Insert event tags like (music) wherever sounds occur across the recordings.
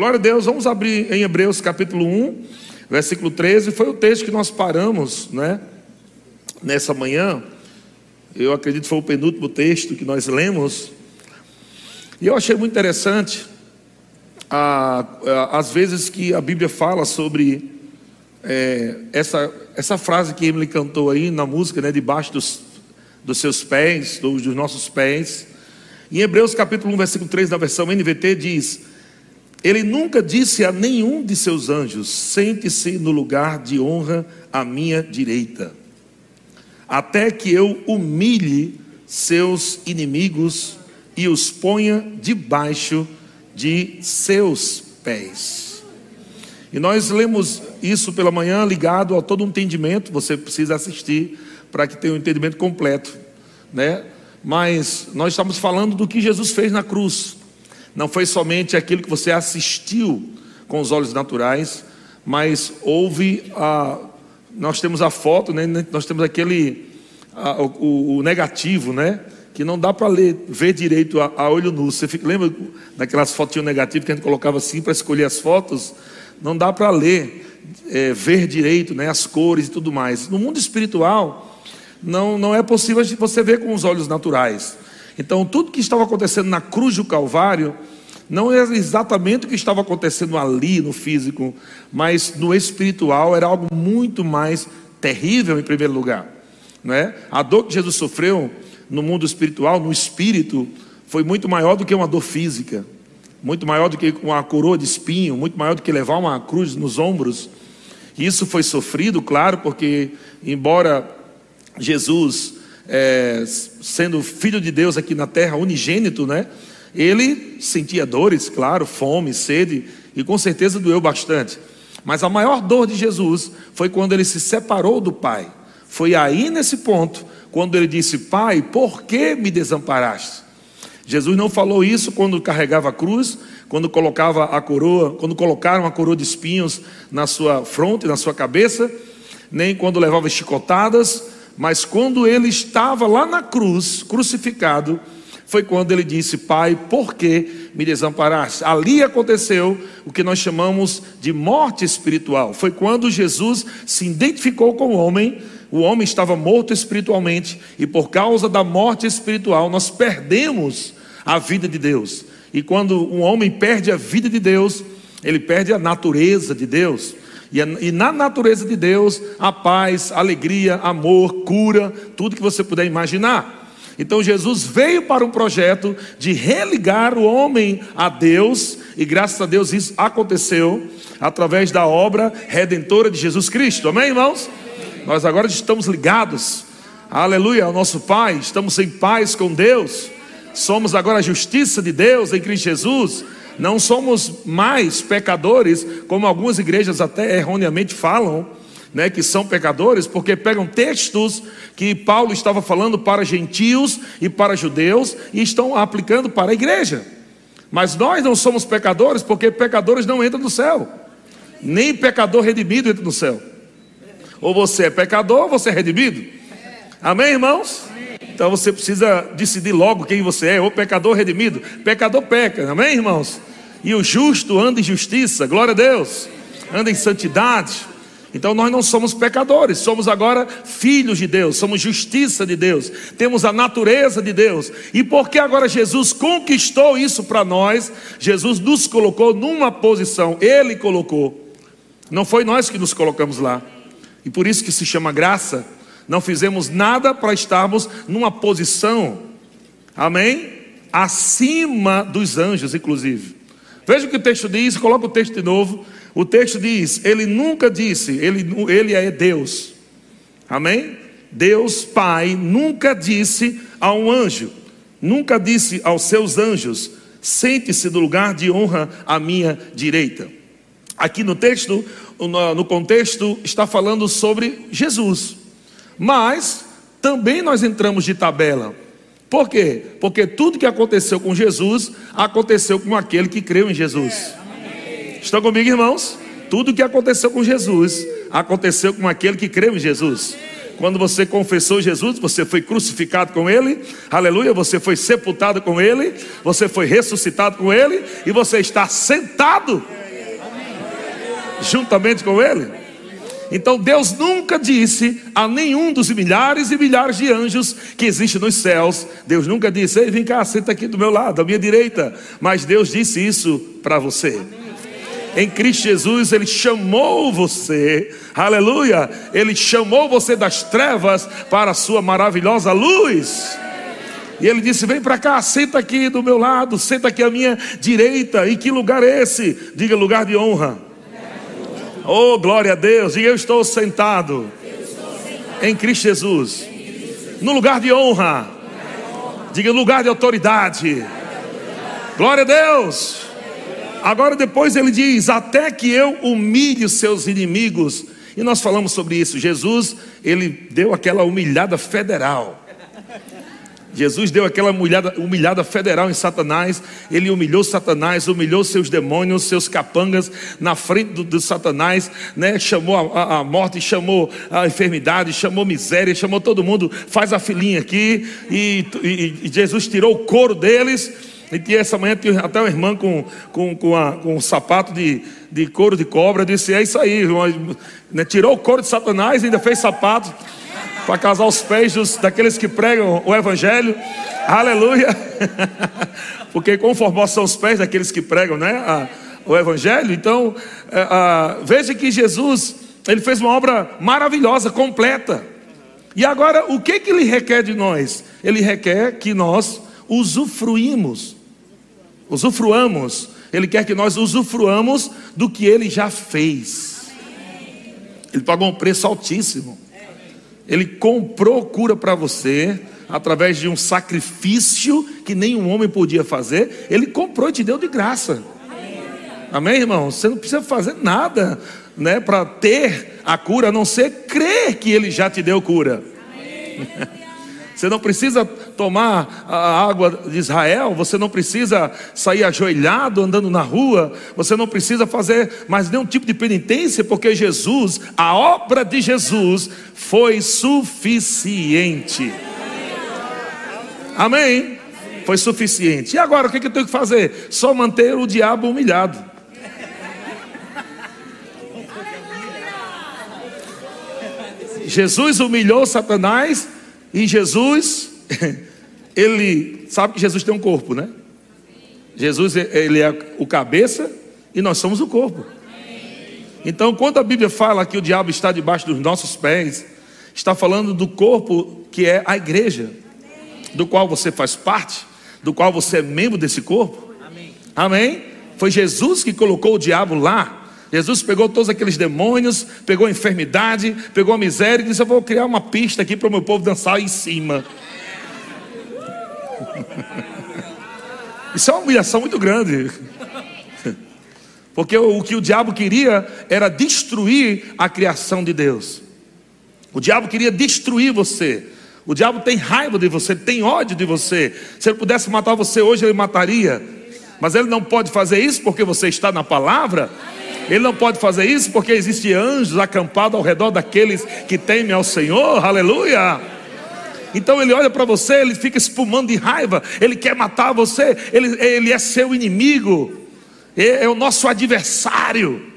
Glória a Deus, vamos abrir em Hebreus capítulo 1, versículo 13. Foi o texto que nós paramos, né? Nessa manhã. Eu acredito que foi o penúltimo texto que nós lemos. E eu achei muito interessante as vezes que a Bíblia fala sobre é, essa, essa frase que Emily cantou aí na música, né? Debaixo dos, dos seus pés, dos, dos nossos pés. Em Hebreus capítulo 1, versículo 3, na versão NVT, diz: Ele nunca disse a nenhum de seus anjos: Sente-se no lugar de honra à minha direita até que eu humilhe seus inimigos e os ponha debaixo de seus pés. E nós lemos isso pela manhã ligado a todo um entendimento, você precisa assistir para que tenha um entendimento completo, né? Mas nós estamos falando do que Jesus fez na cruz. Não foi somente aquilo que você assistiu com os olhos naturais, mas houve a nós temos a foto, né? nós temos aquele, a, o, o, negativo, né? Que não dá para ver direito a, a, olho nu. Você fica, lembra daquelas fotinhas negativas que a gente colocava assim para escolher as fotos? Não dá para ler, é, ver direito, né? As cores e tudo mais. No mundo espiritual, não, não é possível você ver com os olhos naturais. Então, tudo que estava acontecendo na cruz do Calvário não é exatamente o que estava acontecendo ali no físico, mas no espiritual era algo muito mais terrível em primeiro lugar. Não é? A dor que Jesus sofreu no mundo espiritual, no espírito, foi muito maior do que uma dor física, muito maior do que uma coroa de espinho, muito maior do que levar uma cruz nos ombros. Isso foi sofrido, claro, porque embora Jesus, é, sendo filho de Deus aqui na terra, unigênito, né? Ele sentia dores, claro, fome, sede, e com certeza doeu bastante. Mas a maior dor de Jesus foi quando ele se separou do Pai. Foi aí nesse ponto, quando ele disse: Pai, por que me desamparaste? Jesus não falou isso quando carregava a cruz, quando colocava a coroa, quando colocaram a coroa de espinhos na sua fronte, na sua cabeça, nem quando levava chicotadas, mas quando ele estava lá na cruz, crucificado, foi quando ele disse: Pai, por que me desamparaste? Ali aconteceu o que nós chamamos de morte espiritual. Foi quando Jesus se identificou com o homem, o homem estava morto espiritualmente, e por causa da morte espiritual, nós perdemos a vida de Deus. E quando um homem perde a vida de Deus, ele perde a natureza de Deus. E, na natureza de Deus, a paz, alegria, amor, cura, tudo que você puder imaginar. Então Jesus veio para um projeto de religar o homem a Deus, e graças a Deus isso aconteceu através da obra redentora de Jesus Cristo. Amém, irmãos? Nós agora estamos ligados, aleluia, ao nosso Pai, estamos em paz com Deus, somos agora a justiça de Deus em Cristo Jesus. Não somos mais pecadores, como algumas igrejas até erroneamente falam, né, que são pecadores, porque pegam textos que Paulo estava falando para gentios e para judeus e estão aplicando para a igreja. Mas nós não somos pecadores, porque pecadores não entram no céu, nem pecador redimido entra no céu. Ou você é pecador ou você é redimido. Amém, irmãos? Então você precisa decidir logo quem você é, ou pecador redimido. Pecador peca, amém, irmãos? E o justo anda em justiça, glória a Deus, anda em santidade. Então nós não somos pecadores, somos agora filhos de Deus, somos justiça de Deus, temos a natureza de Deus. E porque agora Jesus conquistou isso para nós, Jesus nos colocou numa posição, Ele colocou, não foi nós que nos colocamos lá. E por isso que se chama graça. Não fizemos nada para estarmos numa posição, amém? Acima dos anjos, inclusive. Veja o que o texto diz, coloca o texto de novo. O texto diz: Ele nunca disse, Ele, ele é Deus. Amém? Deus Pai nunca disse a um anjo, nunca disse aos seus anjos: Sente-se no lugar de honra à minha direita. Aqui no texto, no contexto, está falando sobre Jesus. Mas também nós entramos de tabela. Por quê? Porque tudo que aconteceu com Jesus aconteceu com aquele que creu em Jesus. Estão comigo, irmãos? Tudo que aconteceu com Jesus aconteceu com aquele que creu em Jesus. Quando você confessou Jesus, você foi crucificado com Ele, aleluia, você foi sepultado com Ele, você foi ressuscitado com Ele, e você está sentado juntamente com Ele. Então Deus nunca disse a nenhum dos milhares e milhares de anjos que existem nos céus, Deus nunca disse, ei, vem cá, senta aqui do meu lado, à minha direita. Mas Deus disse isso para você. Em Cristo Jesus, Ele chamou você, aleluia, Ele chamou você das trevas para a sua maravilhosa luz. E ele disse: Vem para cá, senta aqui do meu lado, senta aqui à minha direita. E que lugar é esse? Diga lugar de honra. Oh, glória a Deus. E eu estou sentado, em Cristo Jesus, no lugar de honra. Diga lugar de autoridade. Glória a Deus. Agora, depois ele diz: Até que eu humilhe seus inimigos. E nós falamos sobre isso. Jesus, ele deu aquela humilhada federal. Jesus deu aquela humilhada, humilhada federal em Satanás, ele humilhou Satanás, humilhou seus demônios, seus capangas na frente do, do Satanás, né? chamou a, a, morte, chamou a enfermidade, chamou miséria, chamou todo mundo, faz a filinha aqui, e, e, e Jesus tirou o couro deles. E essa manhã tinha até uma irmã com, com, com, a, com um sapato de, de couro de cobra, disse: É isso aí, né? tirou o couro de Satanás e ainda fez sapato para casar os pés dos, daqueles que pregam o Evangelho. Aleluia! (laughs) Porque conformosos são os pés daqueles que pregam né, a, o Evangelho. Então, a, é, veja que Jesus ele fez uma obra maravilhosa, completa. E agora, o que, que ele requer de nós? Ele requer que nós usufruímos, usufruamos. Ele quer que nós usufruamos do que ele já fez. Ele pagou um preço altíssimo. Ele comprou cura para você através de um sacrifício que nenhum homem podia fazer. Ele comprou e te deu de graça. Amém, irmão? Você não precisa fazer nada, né, para ter a cura, a não ser crer que ele já te deu cura. (laughs) Você não precisa tomar a água de Israel, você não precisa sair ajoelhado andando na rua, você não precisa fazer mais nenhum tipo de penitência, porque Jesus, a obra de Jesus, foi suficiente. Amém? Foi suficiente. E agora o que eu tenho que fazer? Só manter o diabo humilhado. Jesus humilhou Satanás e Jesus, (laughs) ele sabe que Jesus tem um corpo, né? Jesus, ele é o cabeça e nós somos o corpo. Então, quando a Bíblia fala que o diabo está debaixo dos nossos pés, está falando do corpo que é a igreja, do qual você faz parte, do qual você é membro desse corpo. Amém? Foi Jesus que colocou o diabo lá Jesus pegou todos aqueles demônios, pegou a enfermidade, pegou a miséria e disse: Eu vou criar uma pista aqui para o meu povo dançar em cima. Isso é uma humilhação muito grande. Porque o que o diabo queria era destruir a criação de Deus. O diabo queria destruir você. O diabo tem raiva de você, tem ódio de você. Se ele pudesse matar você hoje, ele mataria. Mas ele não pode fazer isso porque você está na palavra. Ele não pode fazer isso porque existem anjos acampados ao redor daqueles que temem ao Senhor. Aleluia. Então ele olha para você, ele fica espumando de raiva, ele quer matar você, ele, ele é seu inimigo, é, o nosso adversário.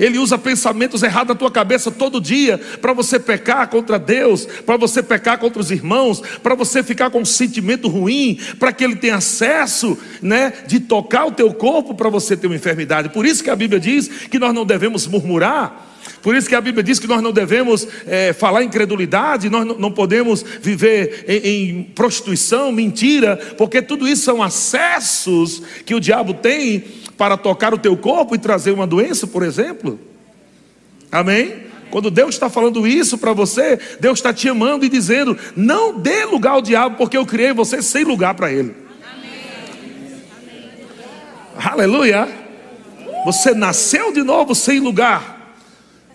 Ele usa pensamentos errados na tua cabeça todo dia para você pecar contra Deus, para você pecar contra os irmãos, para você ficar com um sentimento ruim, para que ele tenha acesso, né, de tocar o teu corpo para você ter uma enfermidade. Por isso que a Bíblia diz que nós não devemos murmurar. Por isso que a Bíblia diz que nós não devemos é, falar incredulidade, nós não podemos viver em, em, prostituição, mentira, porque tudo isso são acessos que o diabo tem para tocar o teu corpo e trazer uma doença, por exemplo? Amém? Quando Deus está falando isso para você, Deus está te amando e dizendo: não dê lugar ao diabo, porque eu criei você sem lugar para ele. Amém. Aleluia! Você nasceu de novo sem lugar.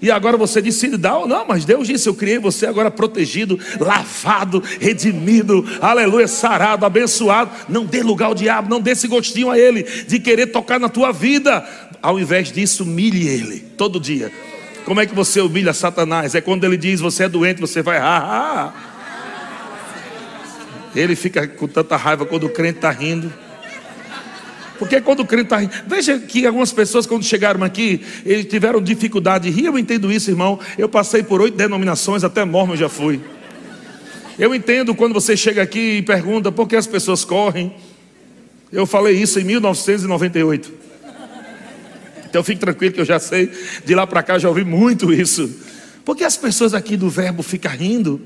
E agora você decide dar ou não, mas Deus disse: Eu criei você agora protegido, lavado, redimido, aleluia, sarado, abençoado. Não dê lugar ao diabo, não dê esse gostinho a ele de querer tocar na tua vida. Ao invés disso, humilhe ele todo dia. Como é que você humilha Satanás? É quando ele diz: Você é doente, você vai. Ah, ah. Ele fica com tanta raiva quando o crente está rindo. Porque quando o crente está rindo. Veja que algumas pessoas, quando chegaram aqui, eles tiveram dificuldade de rir. Eu entendo isso, irmão. Eu passei por oito denominações, até mormon já fui. Eu entendo quando você chega aqui e pergunta por que as pessoas correm. Eu falei isso em 1998. Então fique tranquilo que eu já sei, de lá para cá já ouvi muito isso. Porque as pessoas aqui do verbo ficam rindo.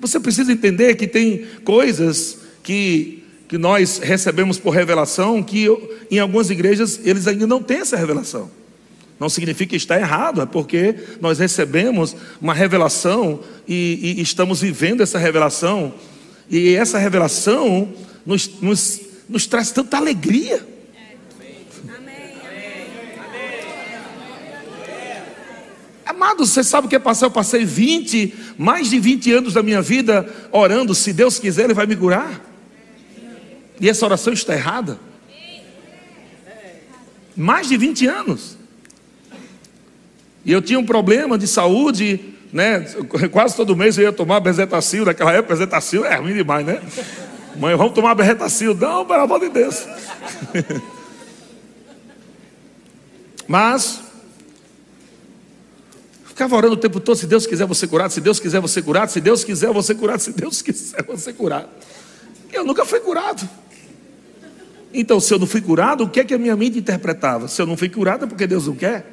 Você precisa entender que tem coisas que, que nós recebemos por revelação que em algumas igrejas eles ainda não têm essa revelação. Não significa que está errado, é porque nós recebemos uma revelação e, e estamos vivendo essa revelação. E essa revelação nos, nos, nos traz tanta alegria. Amado, você sabe o que é passar? Eu passei 20, mais de 20 anos da minha vida orando, se Deus quiser, Ele vai me curar. E essa oração está errada. Mais de 20 anos. E eu tinha um problema de saúde, né? Quase todo mês eu ia tomar bezetacil, naquela época bezetacil é ruim demais, né? Mãe, vamos tomar bezetacil. Não, pelo amor de Deus. (laughs) Mas Ficava orando o tempo todo, se Deus quiser você curado, se Deus quiser você curado, se Deus quiser você curado, se Deus quiser você curado. Eu nunca fui curado. Então, se eu não fui curado, o que é que a minha mente interpretava? Se eu não fui curado é porque Deus não quer.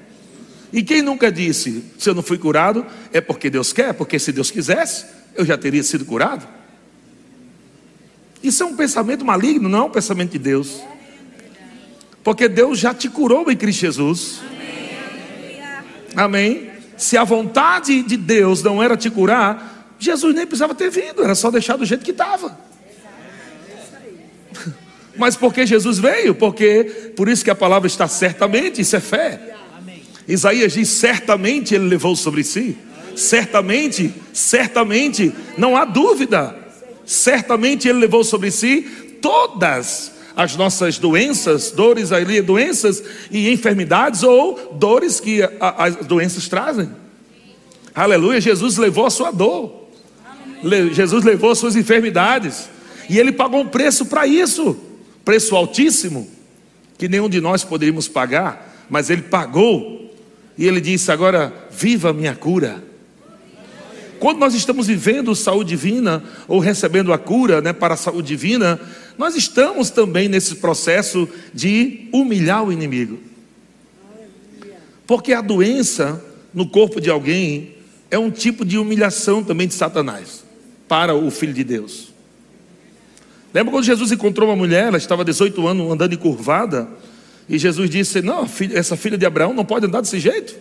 E quem nunca disse, se eu não fui curado, é porque Deus quer, porque se Deus quisesse, eu já teria sido curado. Isso é um pensamento maligno, não é um pensamento de Deus. Porque Deus já te curou em Cristo Jesus. Amém. Se a vontade de Deus não era te curar, Jesus nem precisava ter vindo, era só deixar do jeito que estava. Mas porque Jesus veio? Porque por isso que a palavra está certamente, isso é fé. Isaías diz: certamente ele levou sobre si. Certamente, certamente, não há dúvida. Certamente ele levou sobre si todas as nossas doenças, dores ali, doenças e enfermidades ou dores que as doenças trazem. Aleluia, Jesus levou a sua dor. Jesus levou as suas enfermidades. E ele pagou um preço para isso. Preço altíssimo, que nenhum de nós poderíamos pagar, mas ele pagou. E ele disse: "Agora viva a minha cura". Quando nós estamos vivendo saúde divina ou recebendo a cura, né, para a saúde divina, nós estamos também nesse processo de humilhar o inimigo. Porque a doença no corpo de alguém é um tipo de humilhação também de Satanás para o filho de Deus. Lembra quando Jesus encontrou uma mulher, ela estava 18 anos andando encurvada, e Jesus disse: Não, essa filha de Abraão não pode andar desse jeito.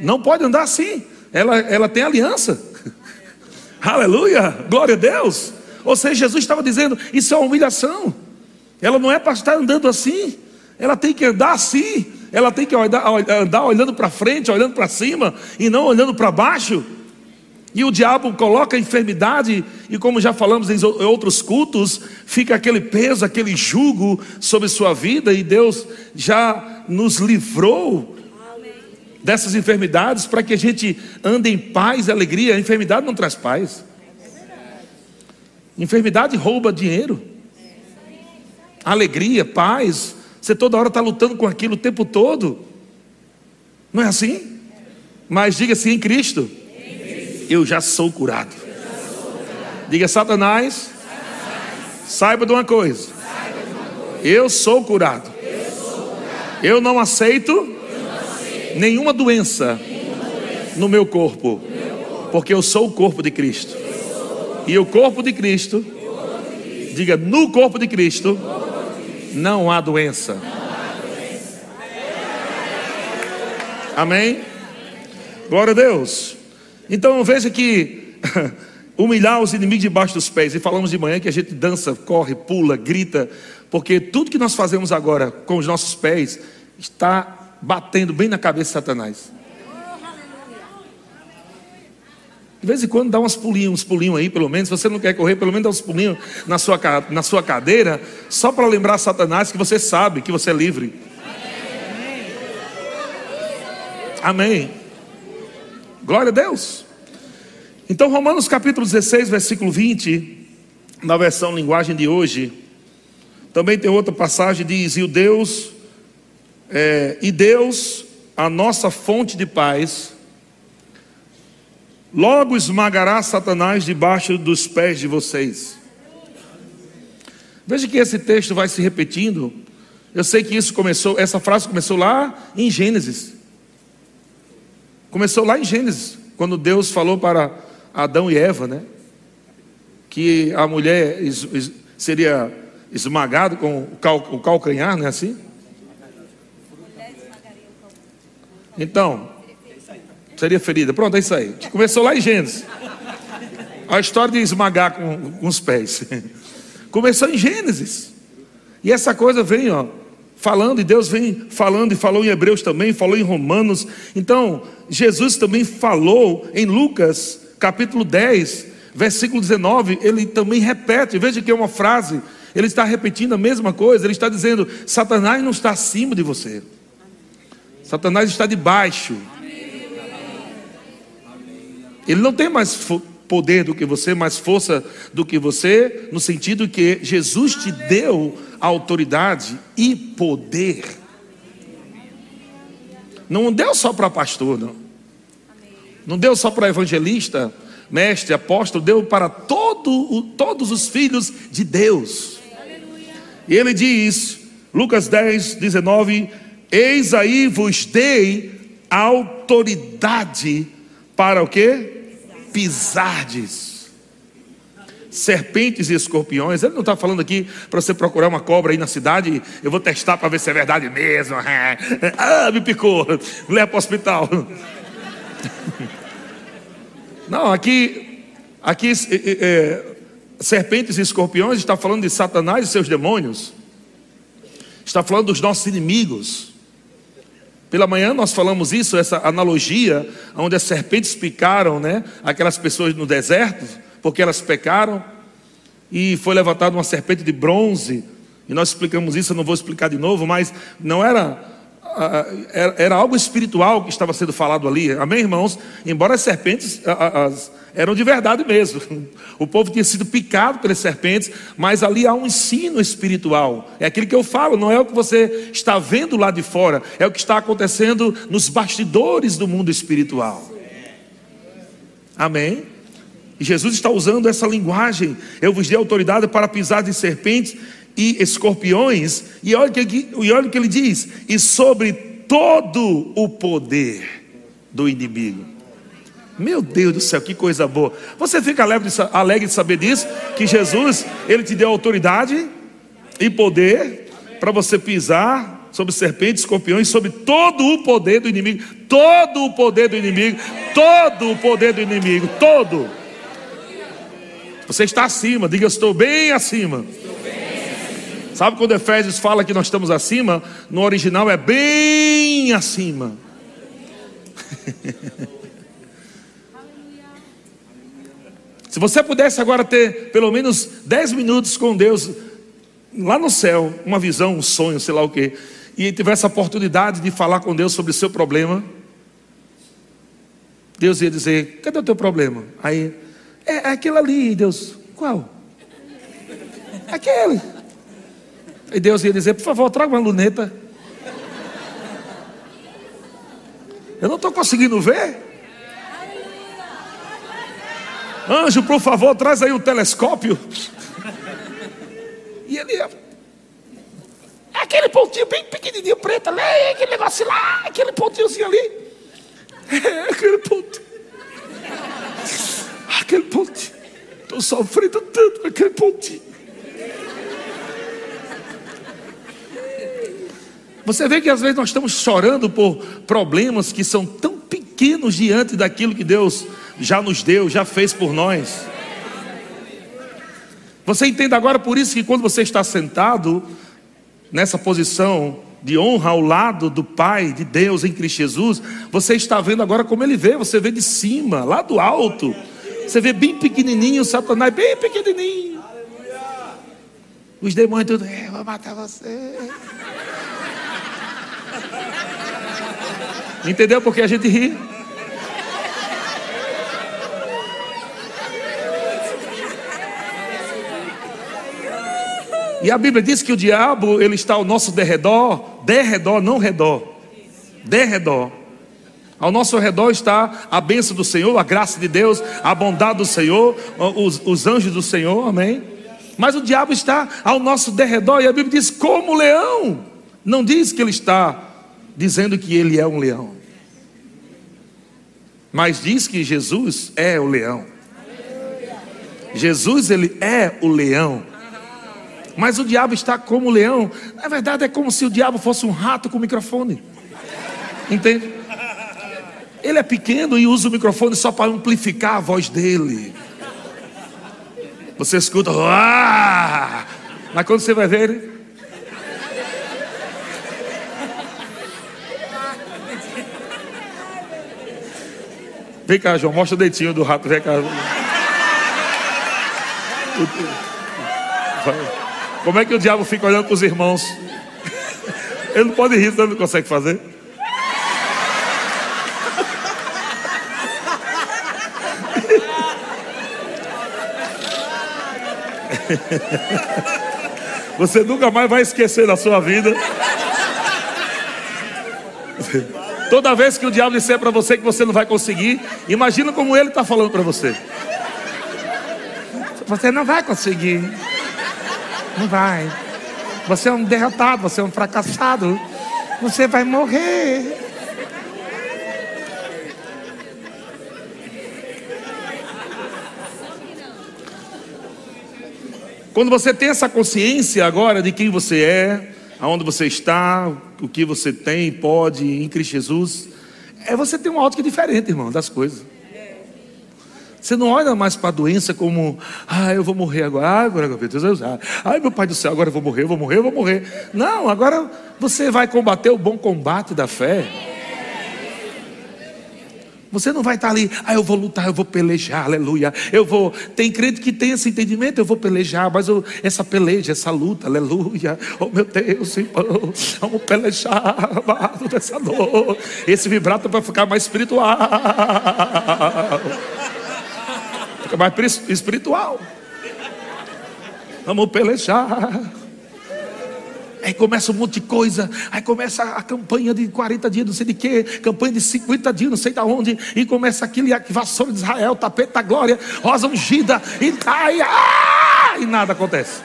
Não pode andar assim. Ela, ela tem aliança. (laughs) Aleluia, glória a Deus. Ou seja, Jesus estava dizendo: isso é uma humilhação. Ela não é para estar andando assim, ela tem que andar assim, ela tem que andar olhando para frente, olhando para cima e não olhando para baixo. E o diabo coloca a enfermidade, e como já falamos em outros cultos, fica aquele peso, aquele jugo sobre sua vida, e Deus já nos livrou dessas enfermidades para que a gente ande em paz e alegria. A enfermidade não traz paz. Enfermidade rouba dinheiro, alegria, paz. Você toda hora está lutando com aquilo o tempo todo. Não é assim? Mas diga assim: em Cristo, eu já sou curado. Diga, Satanás, saiba de uma coisa: eu sou curado. Eu não aceito nenhuma doença no meu corpo, porque eu sou o corpo de Cristo. E o corpo de Cristo, diga, no corpo de Cristo, não há doença. Amém? Glória a Deus. Então veja que (laughs) humilhar os inimigos debaixo dos pés. E falamos de manhã que a gente dança, corre, pula, grita, porque tudo que nós fazemos agora com os nossos pés está batendo bem na cabeça de Satanás. De vez em quando dá uns pulinhos, uns pulinhos aí, pelo menos. Se você não quer correr, pelo menos dá uns pulinhos na sua, na sua cadeira, só para lembrar Satanás que você sabe que você é livre. Amém. Glória a Deus. Então, Romanos capítulo 16, versículo 20, na versão linguagem de hoje, também tem outra passagem diz: E o Deus, é, e Deus, a nossa fonte de paz, logo esmagará Satanás debaixo dos pés de vocês. Veja que esse texto vai se repetindo. Eu sei que isso começou, essa frase começou lá em Gênesis. Começou lá em Gênesis, quando Deus falou para Adão e Eva, né? Que a mulher seria esmagada com o, cal, o calcanhar, não é assim? Então, seria ferida. Pronto, é isso aí. Começou lá em Gênesis. A história de esmagar com, com os pés. (laughs) Começou em Gênesis. E essa coisa vem, ó, falando, e Deus vem falando, e falou em Hebreus também, falou em Romanos. Então, Jesus também falou em Lucas, capítulo 10, versículo 19, ele também repete, veja que é uma frase, ele está repetindo a mesma coisa, ele está dizendo: Satanás não está acima de você, Satanás está debaixo. Ele não tem mais poder do que você, mais força do que você, no sentido que Jesus te deu autoridade e poder. Não deu só para pastor, não. Não deu só para evangelista, mestre, apóstolo, deu para todo, todos os filhos de Deus. E ele diz, Lucas 10, 19: Eis aí vos dei autoridade para o que? Pisardes serpentes e escorpiões. Ele não está falando aqui para você procurar uma cobra aí na cidade. Eu vou testar para ver se é verdade mesmo. (laughs) ah, me picou. Leva para o hospital. (laughs) Não, aqui, aqui é, é, serpentes e escorpiões está falando de Satanás e seus demônios. Está falando dos nossos inimigos. Pela manhã nós falamos isso, essa analogia, onde as serpentes picaram, né? Aquelas pessoas no deserto, porque elas pecaram, e foi levantada uma serpente de bronze, e nós explicamos isso, eu não vou explicar de novo, mas não era era, algo espiritual que estava sendo falado ali, amém, irmãos? Embora as serpentes as, eram de verdade mesmo, o povo tinha sido picado pelas serpentes, mas ali há um ensino espiritual, é aquilo que eu falo, não é o que você está vendo lá de fora, é o que está acontecendo nos bastidores do mundo espiritual, amém? E Jesus está usando essa linguagem, eu vos dei autoridade para pisar de serpentes e escorpiões, e olha, que, e olha o que ele diz: e sobre todo o poder do inimigo. Meu Deus do céu, que coisa boa. Você fica alegre de, saber disso? Que Jesus, Ele te deu autoridade e poder para você pisar sobre serpentes, escorpiões, sobre todo o poder do inimigo. Todo o poder do inimigo. Todo o poder do inimigo. Todo. Você está acima, diga: Eu estou bem acima. Sabe quando Efésios fala que nós estamos acima? No original é bem acima. (laughs) Se você pudesse agora ter pelo menos 10 minutos com Deus lá no céu, uma visão, um sonho, sei lá o que, e tivesse a oportunidade de falar com Deus sobre o seu problema, Deus ia dizer: Cadê o teu problema? Aí, é, é aquele ali, Deus, qual? (laughs) Aquele. E Deus ia dizer: Por favor, traga uma luneta. Eu não estou conseguindo ver. Anjo, por favor, traz aí um telescópio. E ele é aquele pontinho bem pequenininho preto ali, aquele negócio lá, aquele pontinhozinho ali. É aquele ponto. Aquele pontinho. Estou sofrendo tanto com aquele pontinho. Você vê que às vezes nós estamos chorando por problemas que são tão pequenos diante daquilo que Deus já nos deu, já fez por nós. Você entende agora por isso que quando você está sentado nessa posição de honra ao lado do Pai, de Deus em Cristo Jesus, você está vendo agora como Ele vê, você vê de cima, lá do alto. Você vê bem pequenininho, Satanás bem pequenininho. Os demônios tudo, é, vou matar você. Entendeu porque a gente ri? E a Bíblia diz que o diabo, ele está ao nosso derredor, derredor, não redor, derredor. Ao nosso redor está a bênção do Senhor, a graça de Deus, a bondade do Senhor, os, os anjos do Senhor, amém? Mas o diabo está ao nosso derredor, e a Bíblia diz: como leão. Não diz que ele está dizendo que ele é um leão, mas diz que Jesus é o leão. Jesus, ele é o leão. Mas o diabo está como leão. Na verdade, é como se o diabo fosse um rato com microfone. Entende? Ele é pequeno e usa o microfone só para amplificar a voz dele. Você escuta, ah! mas quando você vai ver ele. Vem cá, João, mostra o dentinho do rato, vem cá. Como é que o diabo fica olhando para os irmãos? Ele não pode rir, ele não consegue fazer. Você nunca mais vai esquecer da sua vida. Toda vez que o diabo disser para você que você não vai conseguir, imagina como ele está falando para você. Você não vai conseguir. Não vai. Você é um derrotado, você é um fracassado. Você vai morrer. Quando você tem essa consciência agora de quem você é, aonde você está, o que você tem, pode em Cristo Jesus, é você ter uma ótica diferente, irmão, das coisas. Você não olha mais para a doença como, ah, eu vou morrer agora, ah, agora, Deus, ah, ai, meu pai do céu, agora eu vou morrer, eu vou morrer, eu vou morrer. Não, agora você vai combater o bom combate da fé. Você não vai estar ali, ah, eu vou lutar, eu vou pelejar, aleluia. Eu vou. Tem crente que tem esse entendimento, eu vou pelejar, mas eu, essa peleja, essa luta, aleluia. Oh meu Deus, irmão, vamos pelejar, amado dessa dor. Esse vibrato vai ficar mais espiritual. Fica mais espiritual. Vamos pelejar. Aí começa um monte de coisa. Aí começa a campanha de 40 dias, não sei de quê. Campanha de 50 dias, não sei de onde. E começa aquilo, e vassoura de Israel, tapete da glória, rosa ungida. E, ai, ah, e nada acontece.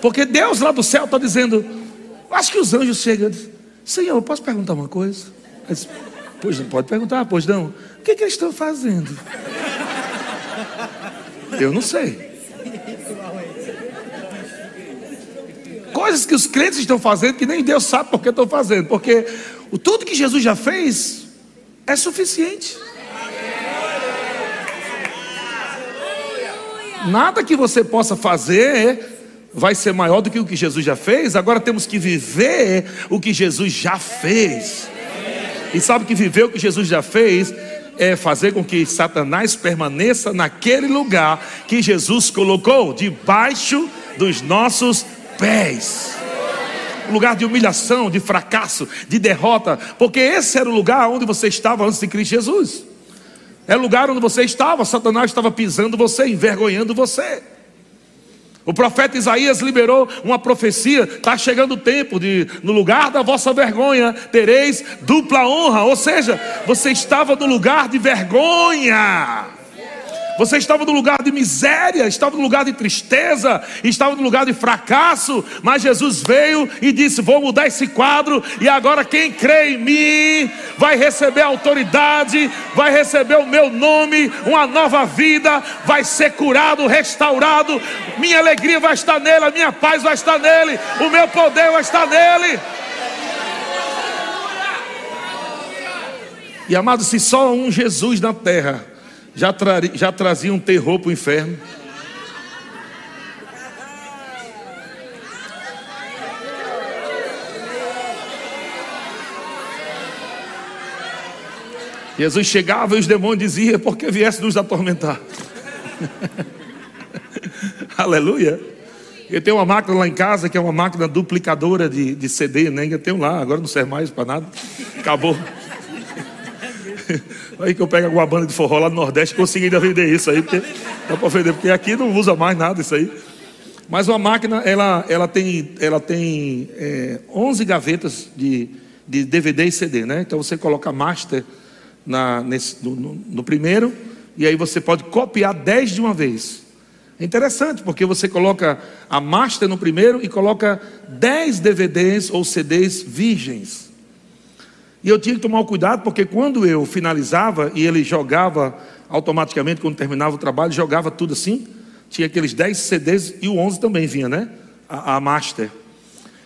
Porque Deus lá do céu está dizendo. Acho que os anjos chegam. Senhor, eu posso perguntar uma coisa? Disse, pois não pode perguntar, pois não. O que, que eles estão fazendo? Eu não sei. coisas que os crentes estão fazendo que nem Deus sabe por que estão fazendo, porque o tudo que Jesus já fez é suficiente. Nada que você possa fazer vai ser maior do que o que Jesus já fez. Agora temos que viver o que Jesus já fez. E sabe que viver o que Jesus já fez é fazer com que Satanás permaneça naquele lugar que Jesus colocou debaixo dos nossos pés. Lugar de humilhação, de fracasso, de derrota, porque esse era o lugar onde você estava antes de Cristo Jesus. É o lugar onde você estava, Satanás estava pisando você, envergonhando você. O profeta Isaías liberou uma profecia: está chegando o tempo de, no lugar da vossa vergonha, tereis dupla honra. Ou seja, você estava no lugar de vergonha. Você estava no lugar de miséria, estava no lugar de tristeza, estava no lugar de fracasso, mas Jesus veio e disse: Vou mudar esse quadro, e agora quem crê em mim vai receber autoridade, vai receber o meu nome, uma nova vida, vai ser curado, restaurado. Minha alegria vai estar nele, a minha paz vai estar nele, o meu poder vai estar nele. E amado, se só um Jesus na terra já, já trazia um terror para o inferno. Jesus chegava e os demônios diziam: Por que viesse nos atormentar? (laughs) Aleluia. Eu tenho uma máquina lá em casa que é uma máquina duplicadora de, de CD, né? Eu tenho lá, agora não serve mais para nada. Acabou. Aí que eu pego alguma banda de forró lá no Nordeste, consigo ainda vender isso aí, porque dá para vender, porque aqui não usa mais nada isso aí. Mas uma máquina, ela, ela tem, ela tem é, 11 gavetas de, de DVD e CD, né? Então você coloca master na, nesse, no, no, no primeiro, e aí você pode copiar 10 de uma vez. É interessante, porque você coloca a master no primeiro e coloca 10 DVDs ou CDs virgens. E eu tinha que tomar cuidado, porque quando eu finalizava e ele jogava automaticamente, quando terminava o trabalho, jogava tudo assim, tinha aqueles 10 CDs e o 11 também vinha, né? A, a master.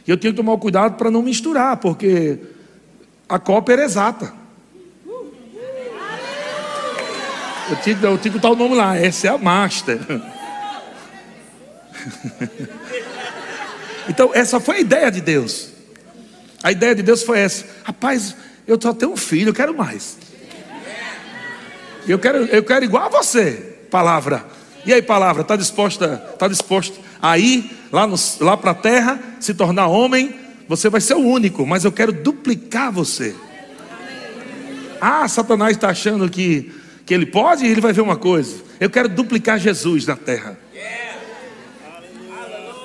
E eu tinha que tomar cuidado para não misturar, porque a cópia era exata. Eu tinha, eu tinha que botar o nome lá, essa é a master. (laughs) Então, essa foi a ideia de Deus. A ideia de Deus foi essa: rapaz, eu só tenho um filho, eu quero mais. Eu quero, eu quero igual a você, palavra. E aí, palavra, está disposta, está disposto a ir lá, lá para a terra, se tornar homem? Você vai ser o único, mas eu quero duplicar você. Ah, Satanás está achando que, que ele pode, ele vai ver uma coisa. Eu quero duplicar Jesus na terra.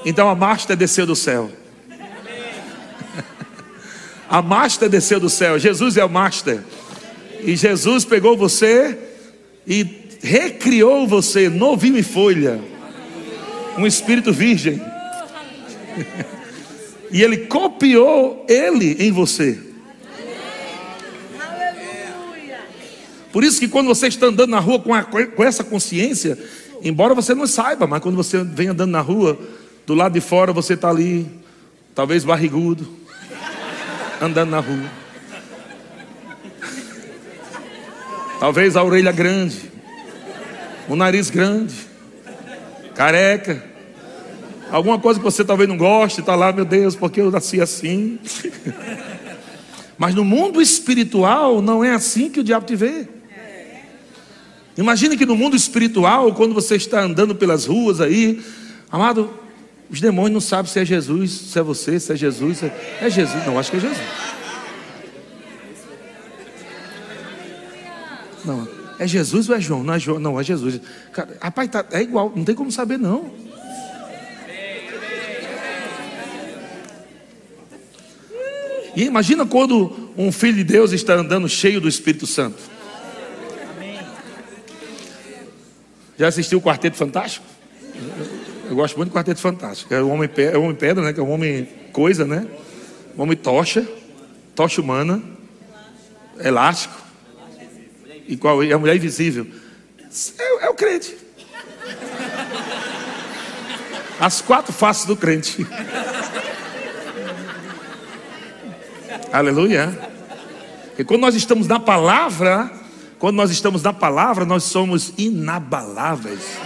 Então a Master desceu do céu. A Master desceu do céu. Jesus é o Master. E Jesus pegou você e recriou você, novinho em folha. Um espírito virgem. (laughs) E ele copiou ele em você. Por isso que quando você está andando na rua com, a, com essa consciência, embora você não saiba, mas quando você vem andando na rua, do lado de fora você está ali, talvez barrigudo, andando na rua. Talvez a orelha grande, o nariz grande, careca. Alguma coisa que você talvez não goste, está lá, meu Deus, porque eu nasci assim. Mas no mundo espiritual não é assim que o diabo te vê. Imagine que no mundo espiritual, quando você está andando pelas ruas aí, amado, os demônios não sabem se é Jesus, se é você, se é Jesus. Se é... é Jesus. Não, acho que é Jesus. Não, é Jesus ou é João? Não é João, não, é Jesus. Cara, rapaz, tá, é igual, não tem como saber, não. E imagina quando um filho de Deus está andando cheio do Espírito Santo. Já assistiu o Quarteto Fantástico? Eu gosto muito do Quarteto Fantástico. É o homem, é o homem pedra, né? Que é o homem coisa, né? O homem tocha, tocha humana, elástico. E qual é a mulher invisível? É, é o crente. As quatro faces do crente. (laughs) Aleluia. E quando nós estamos na palavra, quando nós estamos na palavra, nós somos inabaláveis.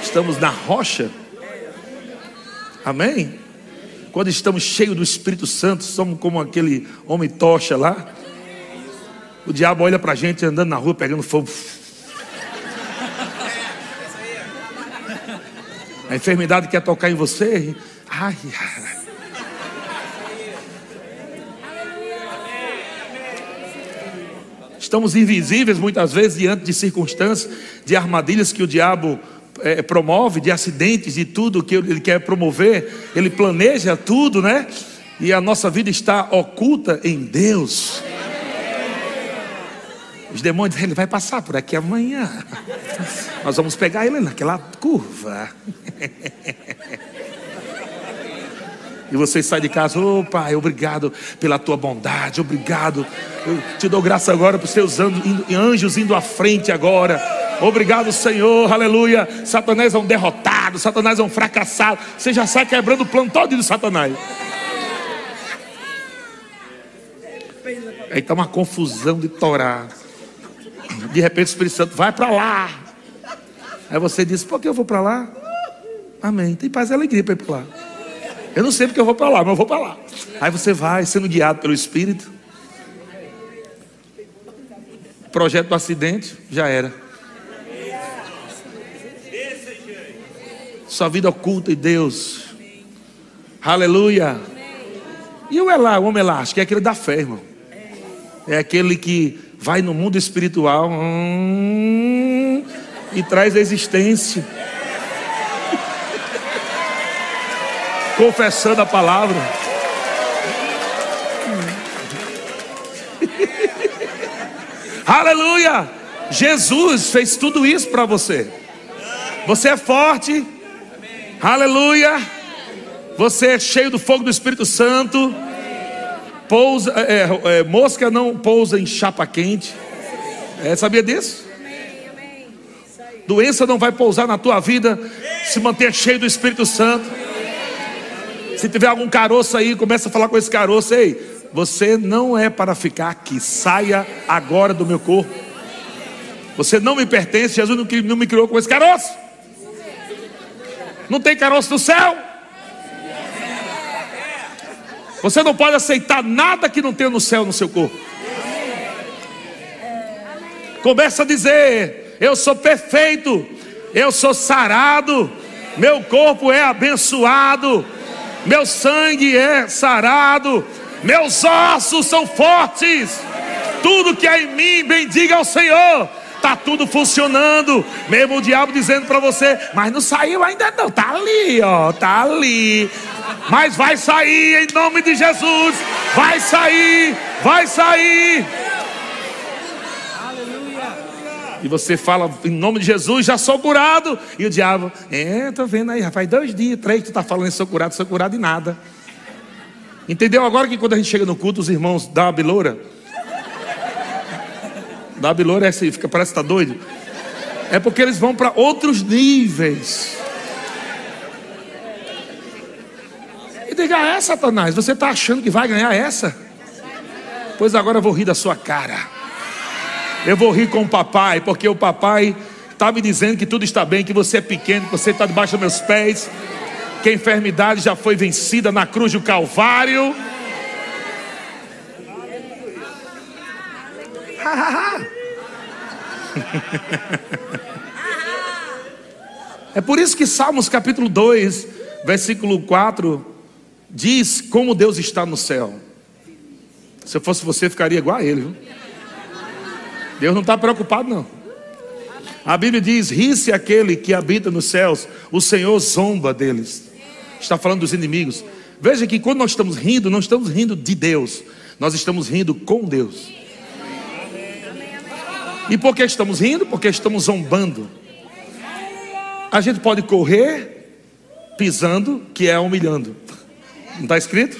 Estamos na rocha. Amém? Quando estamos cheios do Espírito Santo, somos como aquele homem tocha lá. O diabo olha para a gente andando na rua pegando fogo. A enfermidade quer tocar em você. Ai, ai. Estamos invisíveis muitas vezes diante de circunstâncias, de armadilhas que o diabo é, promove, de acidentes, de tudo que ele quer promover, ele planeja tudo, né? E a nossa vida está oculta em Deus. Os demônios, ele vai passar por aqui amanhã. Nós vamos pegar ele naquela curva. E você sai de casa, ô oh, Pai, obrigado pela tua bondade, obrigado. Eu te dou graça agora para os teus anjos indo à frente agora. Obrigado, Senhor, aleluia. Satanás é um derrotado, Satanás é um fracassado. Você já sai quebrando o plano todo de Satanás. Aí está uma confusão de Torá. De repente o Espírito Santo vai para lá. Aí você diz: por que eu vou para lá? Amém. Tem paz e alegria para ir para lá. Eu não sei porque eu vou para lá, mas eu vou para lá. Aí você vai sendo guiado pelo Espírito. Projeto do acidente, já era. Sua vida oculta em Deus. Aleluia. E o Elá, o homem elástico, é aquele da fé, irmão. É aquele que vai no mundo espiritual hum, e traz a existência. (laughs) confessando a palavra. (laughs) Aleluia! Jesus fez tudo isso para você. Você é forte. Aleluia! Você é cheio do fogo do Espírito Santo. Pousa, é, é, é mosca não pousa em chapa quente. É, sabia disso? Doença não vai pousar na tua vida. Se manter cheio do Espírito Santo. Se tiver algum caroço aí, começa a falar com esse caroço. Ei, você não é para ficar aqui. Saia agora do meu corpo. Você não me pertence. Jesus não me criou com esse caroço. Não tem caroço no céu. Você não pode aceitar nada que não tenha no céu no seu corpo. Começa a dizer: Eu sou perfeito, eu sou sarado, meu corpo é abençoado, meu sangue é sarado, meus ossos são fortes, tudo que há em mim, bendiga ao Senhor. Está tudo funcionando, mesmo o diabo dizendo para você, mas não saiu ainda não, tá ali, ó, tá ali. Mas vai sair em nome de Jesus. Vai sair, vai sair. E você fala em nome de Jesus, já sou curado. E o diabo, é, tô vendo aí, faz dois dias, três, tu tá falando sou curado, sou curado e nada. Entendeu agora que quando a gente chega no culto, os irmãos dão a biloura? Dá a biloura é assim, fica, parece que tá doido. É porque eles vão para outros níveis. E diga, é, Satanás, você está achando que vai ganhar essa? Pois agora eu vou rir da sua cara. Eu vou rir com o papai, porque o papai está me dizendo que tudo está bem, que você é pequeno, que você está debaixo dos meus pés, que a enfermidade já foi vencida na cruz do Calvário. (laughs) é por isso que Salmos capítulo 2, versículo 4, diz como Deus está no céu. Se eu fosse você, ficaria igual a ele. Viu? Deus não está preocupado, não. A Bíblia diz: ri-se aquele que habita nos céus, o Senhor zomba deles. Está falando dos inimigos. Veja que quando nós estamos rindo, não estamos rindo de Deus, nós estamos rindo com Deus. E por que estamos rindo? Porque estamos zombando. A gente pode correr pisando, que é humilhando. Não está escrito?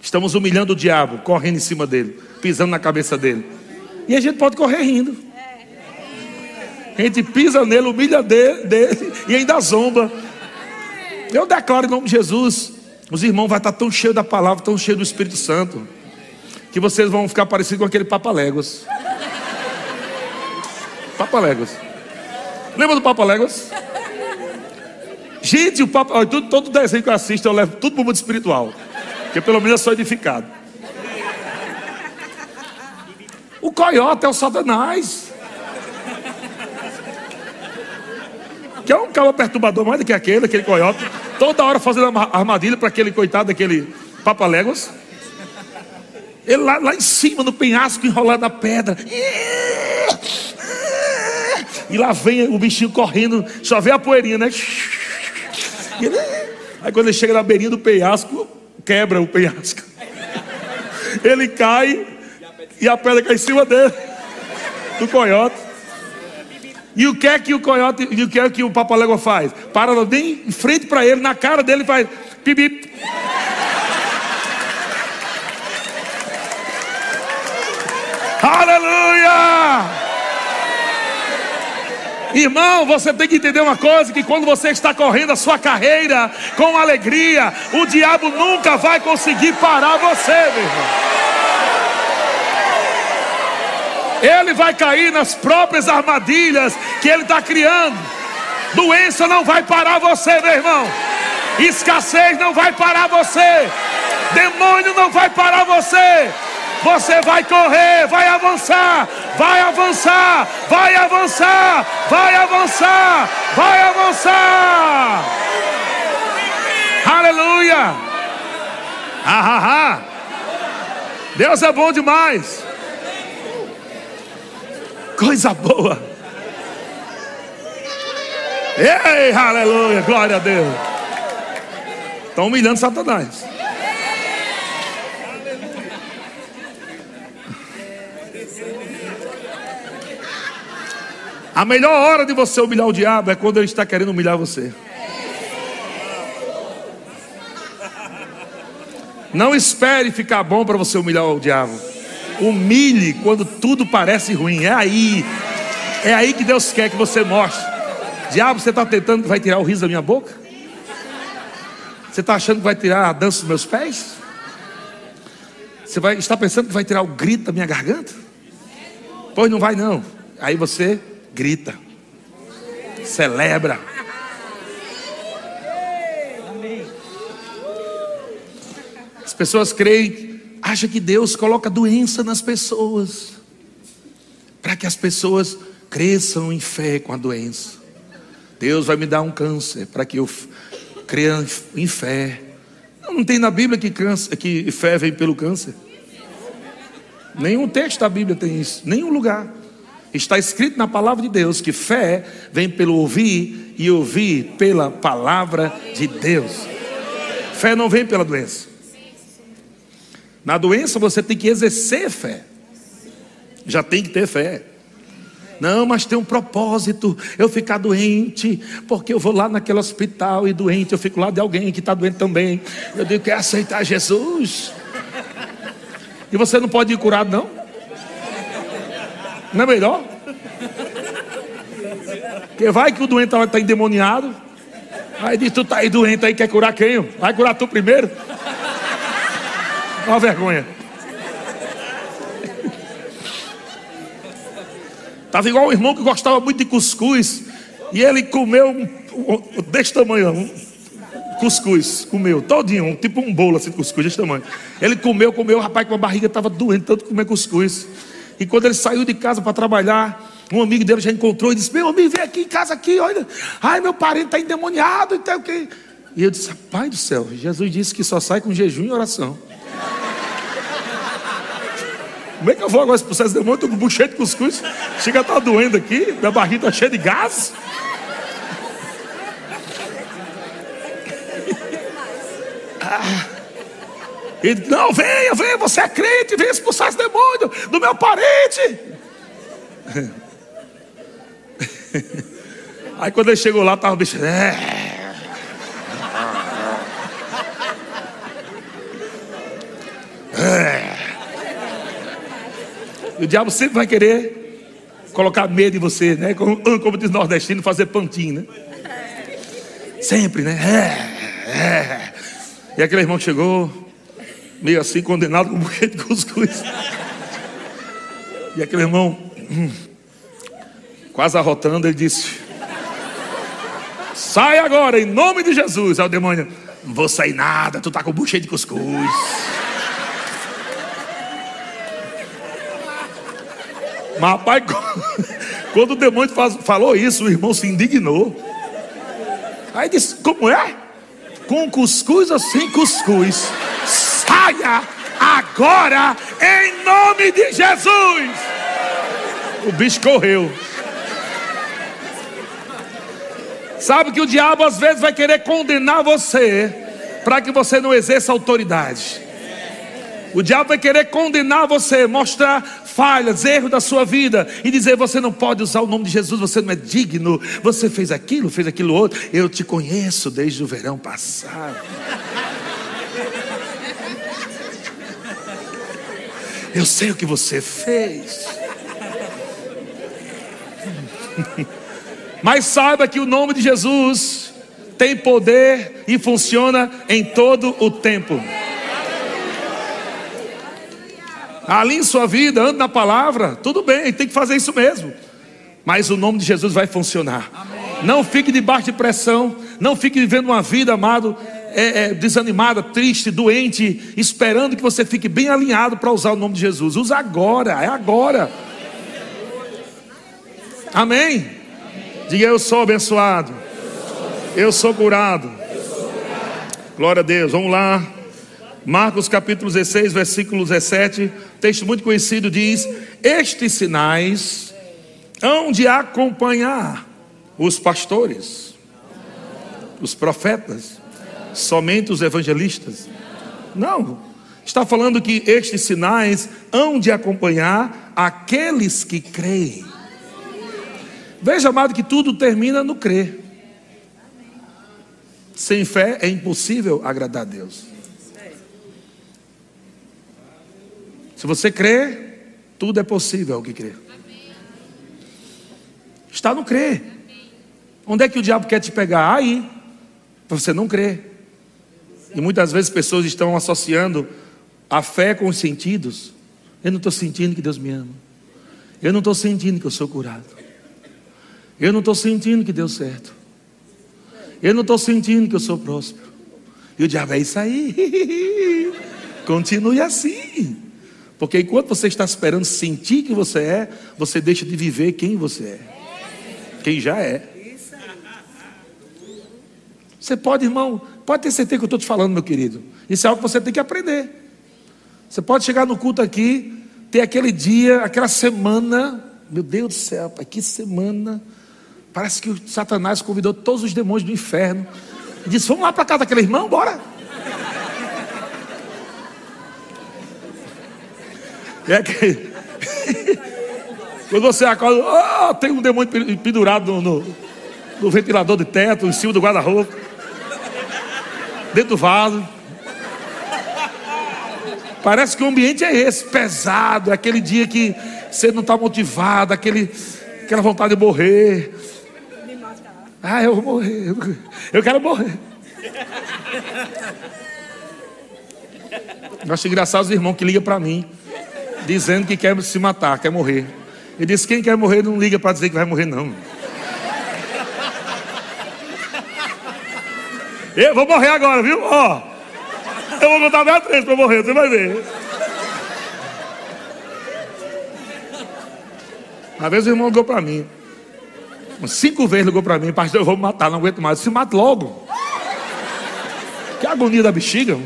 Estamos humilhando o diabo, correndo em cima dele, pisando na cabeça dele. E a gente pode correr rindo. A gente pisa nele, humilha dele, dele e ainda zomba. Eu declaro em nome de Jesus: os irmãos vão estar tão cheios da palavra, tão cheios do Espírito Santo, que vocês vão ficar parecidos com aquele Papaléguas. Papaléguas. Lembra do Papaléguas? Gente, o papo, olha, todo, todo desenho que eu assisto, eu levo tudo para o mundo espiritual. Porque pelo menos eu sou edificado. O coiote é o satanás. Que é um cara perturbador mais do que aquele, aquele coiote. Toda hora fazendo armadilha para aquele coitado, aquele papaléguas. Ele lá, lá em cima, no penhasco, enrolado na pedra. E lá vem o bichinho correndo, só vê a poeirinha, né? Ele... Aí quando ele chega na beirinha do penhasco, quebra o penhasco. Ele cai e a pedra cai em cima dele, do coiote. E o que é que o coiote, e o que é que o papalégua faz? Para bem em frente para ele, na cara dele faz pipi. Aleluia! Irmão, você tem que entender uma coisa: que quando você está correndo a sua carreira com alegria, o diabo nunca vai conseguir parar você, meu irmão. Ele vai cair nas próprias armadilhas que ele está criando. Doença não vai parar você, meu irmão. Escassez não vai parar você. Demônio não vai parar você. Você vai correr, vai avançar, vai avançar, vai avançar, vai avançar, vai avançar. Aleluia! Ah, ah, ah. Deus é bom demais. Coisa boa. Ei, aleluia, glória a Deus. Estão humilhando Satanás. A melhor hora de você humilhar o diabo é quando ele está querendo humilhar você. Não espere ficar bom para você humilhar o diabo. Humilhe quando tudo parece ruim. É aí. É aí que Deus quer que você mostre. Diabo, você está tentando que vai tirar o riso da minha boca? Você está achando que vai tirar a dança dos meus pés? Você vai, está pensando que vai tirar o grito da minha garganta? Pois não vai não. Aí você grita, celebra. As pessoas creem, acham que Deus coloca doença nas pessoas, para que as pessoas cresçam em fé com a doença. Deus vai me dar um câncer para que eu creia em fé. Não, não tem na Bíblia que, câncer, que fé vem pelo câncer. Nenhum texto da Bíblia tem isso, nenhum lugar. Está escrito na palavra de Deus que fé vem pelo ouvir e ouvir pela palavra de Deus. Fé não vem pela doença. Na doença você tem que exercer fé. Já tem que ter fé. Não, mas tem um propósito. Eu ficar doente, porque eu vou lá naquele hospital e doente, eu fico lá de alguém que está doente também. Eu digo que é aceitar Jesus. E você não pode ir curado, não? Não é melhor? Porque vai que o doente está endemoniado. Aí diz, tu está aí doente aí, quer curar quem? Vai curar tu primeiro? Olha uma vergonha. Estava igual um irmão que gostava muito de cuscuz. E ele comeu um, um, desse tamanho, um cuscuz. Comeu todinho, tipo um bolo assim de cuscuz desse tamanho. Ele comeu, comeu, o rapaz com a barriga estava doente, tanto comer cuscuz. E quando ele saiu de casa para trabalhar, um amigo dele já encontrou e disse: Meu amigo, vem aqui em casa aqui, olha. Ai, meu parente está endemoniado. Então, que... E eu disse: Pai do céu, Jesus disse que só sai com jejum e oração. Como é que eu vou agora expulsar esse demônio? Estou com bucheiro de cuscuz. Chega a estar tá doendo aqui, minha barriga está cheia de gás. ah. Disse, não, venha, venha, você é crente, venha expulsar esse demônio do meu parente. (laughs) Aí quando ele chegou lá, estava o bicho. É. É. E o diabo sempre vai querer colocar medo em você, né? Como, (clears throat) como diz nordestino, fazer pantinho, né? Sempre, né? É, é. E aquele irmão chegou, meio assim, condenado com um buquê de cuscuz. E aquele irmão, hum, quase arrotando, ele disse: Sai agora, em nome de Jesus. Aí o demônio, não vou sair nada, tu tá com o buquê de cuscuz. Mas rapaz, (laughs) quando o demônio falou isso, o irmão se indignou. Aí disse: Como é? Com cuscuz ou sem cuscuz? Saia agora em nome de Jesus. O bicho correu. Sabe que o diabo às vezes vai querer condenar você para que você não exerça autoridade. O diabo vai querer condenar você, mostrar falhas, erros da sua vida e dizer: você não pode usar o nome de Jesus, você não é digno, você fez aquilo, fez aquilo outro. Eu te conheço desde o verão passado. Eu sei o que você fez. Mas saiba que o nome de Jesus tem poder e funciona em todo o tempo. Ali em sua vida, ande na palavra, tudo bem, tem que fazer isso mesmo. Mas o nome de Jesus vai funcionar. Não fique debaixo de pressão, não fique vivendo uma vida, amado, é, é, desanimada, triste, doente, esperando que você fique bem alinhado para usar o nome de Jesus. Usa agora, é agora. Amém? Diga eu sou abençoado. Eu sou curado. Glória a Deus. Vamos lá. Marcos capítulo 16, versículo 17. Texto muito conhecido diz: Estes sinais hão de acompanhar os pastores, os profetas Somente os evangelistas? Não. Está falando que estes sinais hão de acompanhar aqueles que creem. Veja, amado, que tudo termina no crer. Sem fé é impossível agradar a Deus. Se você crê, tudo é possível ao que crê. Está no crer. Onde é que o diabo quer te pegar? Aí, para você não crer. E muitas vezes pessoas estão associando a fé com os sentidos. Eu não estou sentindo que Deus me ama. Eu não estou sentindo que eu sou curado. Eu não estou sentindo que deu certo. Eu não estou sentindo que eu sou próspero. E o diabo é isso aí. (laughs) Continue assim. Porque enquanto você está esperando sentir que você é, você deixa de viver quem você é. Quem já é. Você pode, irmão, pode ter certeza que eu estou te falando, meu querido. Isso é algo que você tem que aprender. Você pode chegar no culto aqui, ter aquele dia, aquela semana. Meu Deus do céu, pai, que semana. Parece que o Satanás convidou todos os demônios do inferno. E disse: Vamos lá para casa daquele irmão, bora. É que. (laughs) Quando você acorda, oh, tem um demônio pendurado no, no, no ventilador de teto, em cima do guarda-roupa, dentro do vaso. Parece que o ambiente é esse, pesado, é aquele dia que você não está motivado, aquele, aquela vontade de morrer. Ah, eu vou morrer. Eu quero morrer. Eu acho engraçado os irmãos que ligam para mim, dizendo que quer se matar, quer morrer. Ele disse: quem quer morrer não liga para dizer que vai morrer, não. Eu vou morrer agora, viu? Ó, eu vou contar até três para morrer, você vai ver. Uma vez o irmão ligou para mim. Cinco vezes ligou para mim, pastor, eu vou me matar, não aguento mais. Se mate logo. Que agonia da bexiga.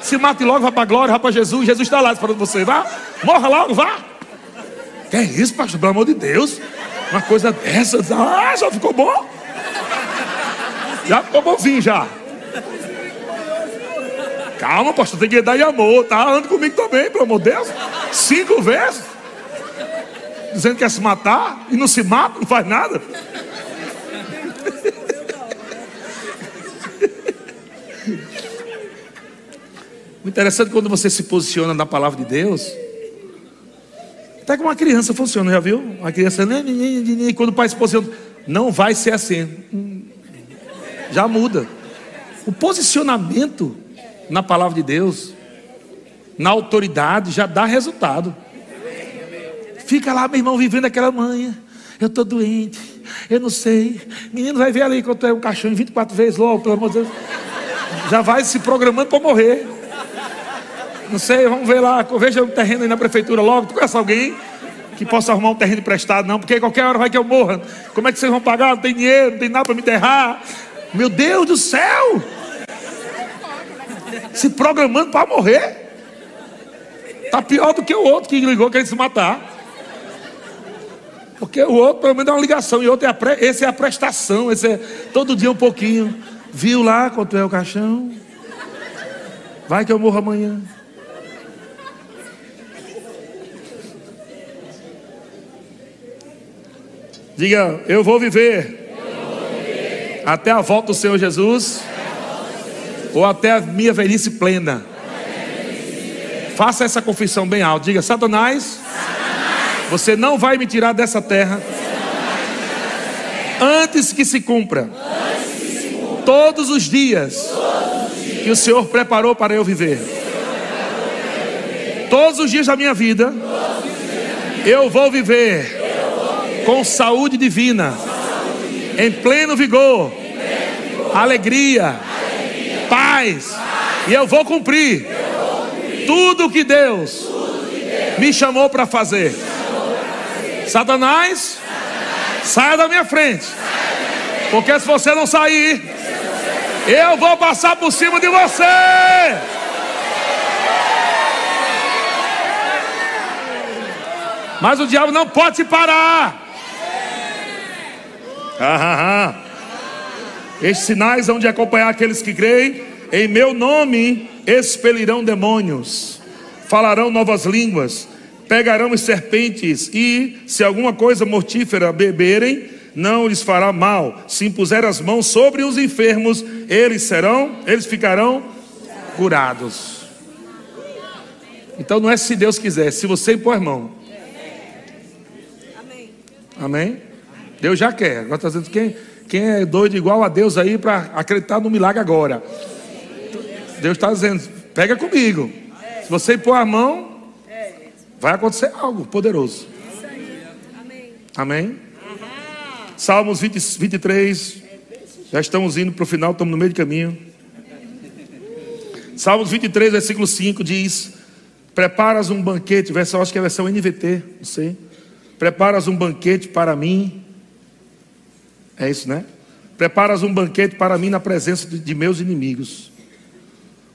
Se mate logo, vá para a glória, vá para Jesus. Jesus está lá esperando você. Vá, morra logo, vá. Que é isso, pastor? Pelo amor de Deus. Uma coisa dessa. Ah, já ficou bom? Já ficou bonzinho já. Calma, pastor, tem que dar em amor, tá? Anda comigo também, pelo amor de Deus. Cinco vezes. Dizendo que quer se matar e não se mata, não faz nada. O interessante é quando você se posiciona na palavra de Deus. Até como uma criança funciona, já viu? Uma criança, e quando o pai se posiciona, não vai ser assim. Já muda. O posicionamento na palavra de Deus, na autoridade, já dá resultado. Fica lá, meu irmão, vivendo aquela manhã. Eu estou doente, eu não sei. Menino vai ver ali quando é um caixão 24 vezes logo, pelo amor de Deus. Já vai se programando para morrer. Não sei, vamos ver lá. Veja o terreno aí na prefeitura logo. Tu conhece alguém que possa arrumar um terreno emprestado? Não, porque qualquer hora vai que eu morra. Como é que vocês vão pagar? Não tem dinheiro, não tem nada para me enterrar. Meu Deus do céu! Se programando para morrer. Está pior do que o outro que ligou querendo se matar. Porque o outro, pelo menos, é uma ligação. E outro é pre... esse é a prestação. Esse é todo dia um pouquinho. Viu lá quanto é o caixão? Vai que eu morro amanhã. Diga, eu vou viver, eu vou viver. até a volta do Senhor Jesus, ou até a minha velhice plena. Faça essa confissão bem alta. Diga, Satanás, você não vai me tirar dessa terra, antes que se cumpra, todos os dias que o Senhor preparou para eu viver. Todos os dias da minha vida, eu vou viver com saúde divina, em pleno vigor, alegria, paz, e eu vou cumprir tudo que Deus me chamou para fazer. Satanás, saia da minha frente, porque se você não sair, eu vou passar por cima de você. Mas o diabo não pode parar. Ah, ah, ah. Estes sinais vão de acompanhar aqueles que creem. Em meu nome expelirão demônios, falarão novas línguas, pegarão as serpentes, e se alguma coisa mortífera beberem, não lhes fará mal. Se impuser as mãos sobre os enfermos, eles serão, eles ficarão curados. Então não é se Deus quiser, se você impor as mãos. Amém? Deus já quer. Agora está dizendo quem, quem é doido igual a Deus aí para acreditar no milagre agora. Deus está dizendo, pega comigo. Se você impor a mão, vai acontecer algo poderoso. Amém? Salmos 20, 23. Já estamos indo para o final, estamos no meio do caminho. Salmos 23, versículo 5 diz: Preparas um banquete, versão, acho que é a versão NVT, não sei. Preparas um banquete para mim. É isso, né? Preparas um banquete para mim na presença de, meus inimigos.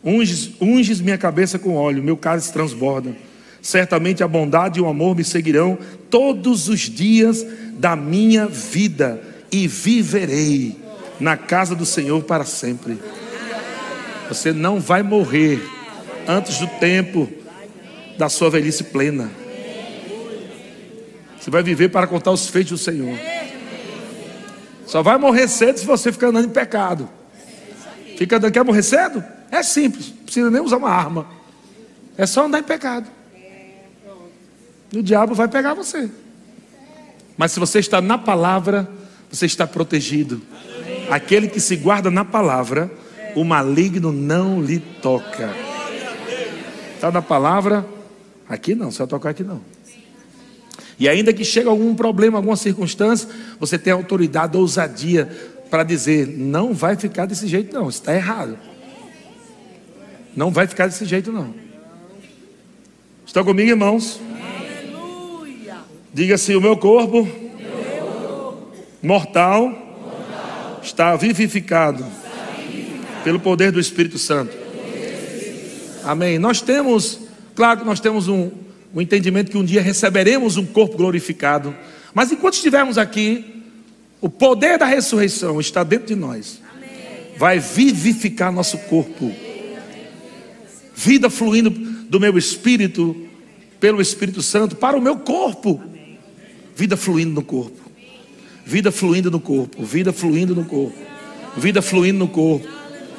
Unges, unges minha cabeça com óleo, meu cálice transborda. Certamente a bondade e o amor me seguirão todos os dias da minha vida e viverei na casa do Senhor para sempre. Você não vai morrer antes do tempo da sua velhice plena. Você vai viver para contar os feitos do Senhor. Só vai morrer cedo se você ficar andando em pecado. Fica andando, quer morrer cedo? É simples, não precisa nem usar uma arma. É só andar em pecado. E o diabo vai pegar você. Mas se você está na palavra, você está protegido. Aquele que se guarda na palavra, o maligno não lhe toca. Está na palavra? Aqui não, vai tocar aqui não. E ainda que chegue algum problema, alguma circunstância, você tem autoridade, ousadia para dizer: não vai ficar desse jeito, não, está errado. Não vai ficar desse jeito, não. Estão comigo, irmãos? Diga assim: o meu corpo, mortal, está vivificado pelo poder do Espírito Santo. Amém. Nós temos, claro que nós temos um, um entendimento que um dia receberemos um corpo glorificado, mas enquanto estivermos aqui, o poder da ressurreição está dentro de nós. Vai vivificar nosso corpo. Vida fluindo do meu espírito, pelo Espírito Santo, para o meu corpo. Vida fluindo no corpo. Vida fluindo no corpo. Vida fluindo no corpo. Vida fluindo no corpo.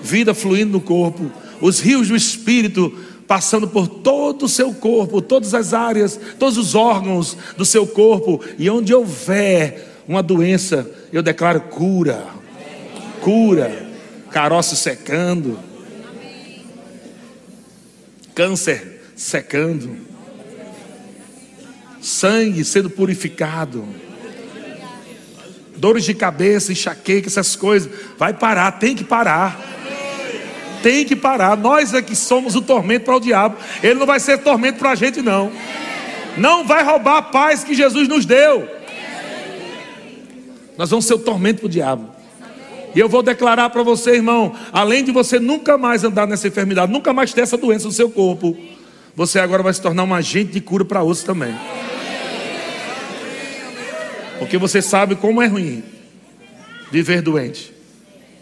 Vida fluindo no corpo. Os rios do Espírito passando por todo o seu corpo, todas as áreas, todos os órgãos do seu corpo, e onde houver uma doença, eu declaro cura, cura, caroço secando, câncer secando, sangue sendo purificado, dores de cabeça, enxaqueca, essas coisas, vai parar, tem que parar tem que parar. Nós é que somos o tormento para o diabo. Ele não vai ser tormento para a gente, não. Não vai roubar a paz que Jesus nos deu. Nós vamos ser o tormento para o diabo. E eu vou declarar para você, irmão: além de você nunca mais andar nessa enfermidade, nunca mais ter essa doença no seu corpo, você agora vai se tornar um agente de cura para outros também. Porque você sabe como é ruim viver doente.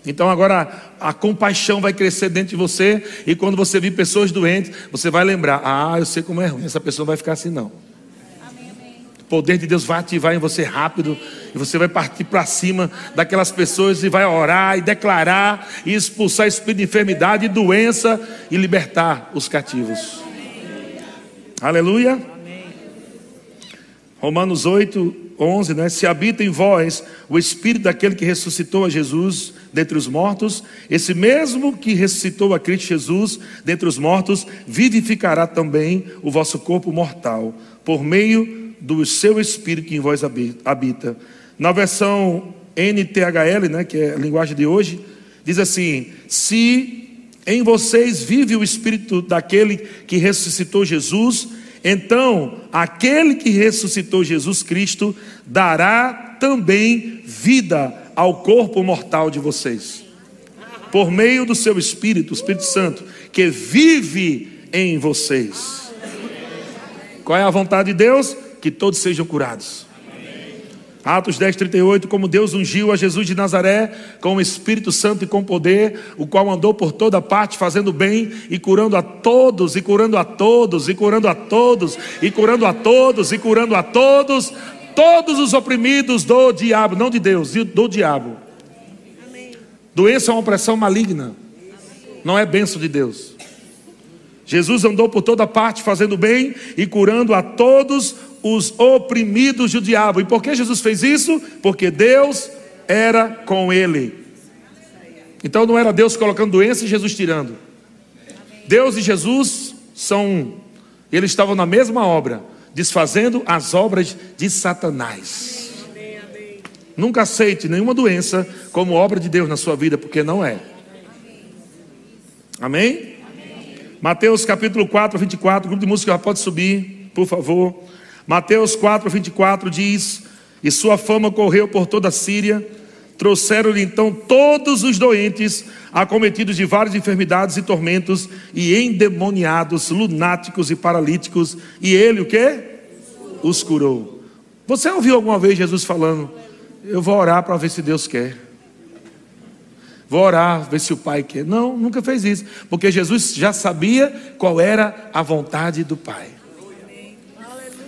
Então agora a compaixão vai crescer dentro de você, e quando você vir pessoas doentes, você vai lembrar: ah, eu sei como é ruim, essa pessoa vai ficar assim, não. O poder de Deus vai ativar em você rápido, e você vai partir para cima daquelas pessoas e vai orar e declarar e expulsar espírito de enfermidade e doença e libertar os cativos. Aleluia. Romanos 8, 11, né? Se habita em vós o espírito daquele que ressuscitou a Jesus dentre os mortos, esse mesmo que ressuscitou a Cristo Jesus dentre os mortos, vivificará também o vosso corpo mortal, por meio do seu espírito que em vós habita. Na versão NTHL, né, que é a linguagem de hoje, diz assim: Se em vocês vive o espírito daquele que ressuscitou Jesus, então, aquele que ressuscitou Jesus Cristo dará também vida ao corpo mortal de vocês, por meio do seu Espírito, o Espírito Santo, que vive em vocês. Qual é a vontade de Deus? Que todos sejam curados. Atos 10, 38, como Deus ungiu a Jesus de Nazaré com o Espírito Santo e com poder, o qual andou por toda parte fazendo bem e curando a todos, e curando a todos, e curando a todos, e curando a todos, e curando a todos, todos os oprimidos do diabo, não de Deus, do diabo. Doença é uma opressão maligna, não é benção de Deus. Jesus andou por toda parte fazendo bem e curando a todos os oprimidos do diabo. E por que Jesus fez isso? Porque Deus era com ele. Então não era Deus colocando doença e Jesus tirando. Deus e Jesus são, eles estavam na mesma obra, desfazendo as obras de Satanás. Nunca aceite nenhuma doença como obra de Deus na sua vida, porque não é. Amém? Mateus capítulo 4, 24, o grupo de música já pode subir, por favor. Mateus 4, 24 diz: E sua fama correu por toda a Síria, trouxeram-lhe então todos os doentes, acometidos de várias enfermidades e tormentos, e endemoniados, lunáticos e paralíticos, e ele o que? Os curou. Você ouviu alguma vez Jesus falando: Eu vou orar para ver se Deus quer. Vou orar, ver se o Pai quer. Não, nunca fez isso, porque Jesus já sabia qual era a vontade do Pai.